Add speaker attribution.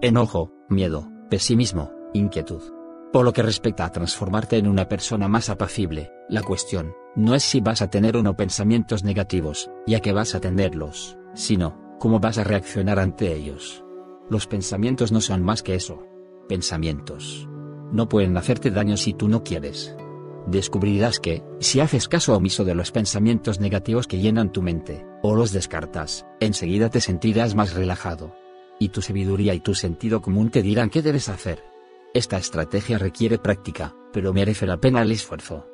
Speaker 1: enojo, miedo, pesimismo, inquietud. Por lo que respecta a transformarte en una persona más apacible, la cuestión, no es si vas a tener o no pensamientos negativos, ya que vas a tenerlos, sino, cómo vas a reaccionar ante ellos. Los pensamientos no son más que eso. Pensamientos. No pueden hacerte daño si tú no quieres. Descubrirás que, si haces caso omiso de los pensamientos negativos que llenan tu mente, o los descartas, enseguida te sentirás más relajado. Y tu sabiduría y tu sentido común te dirán qué debes hacer. Esta estrategia requiere práctica, pero merece la pena el esfuerzo.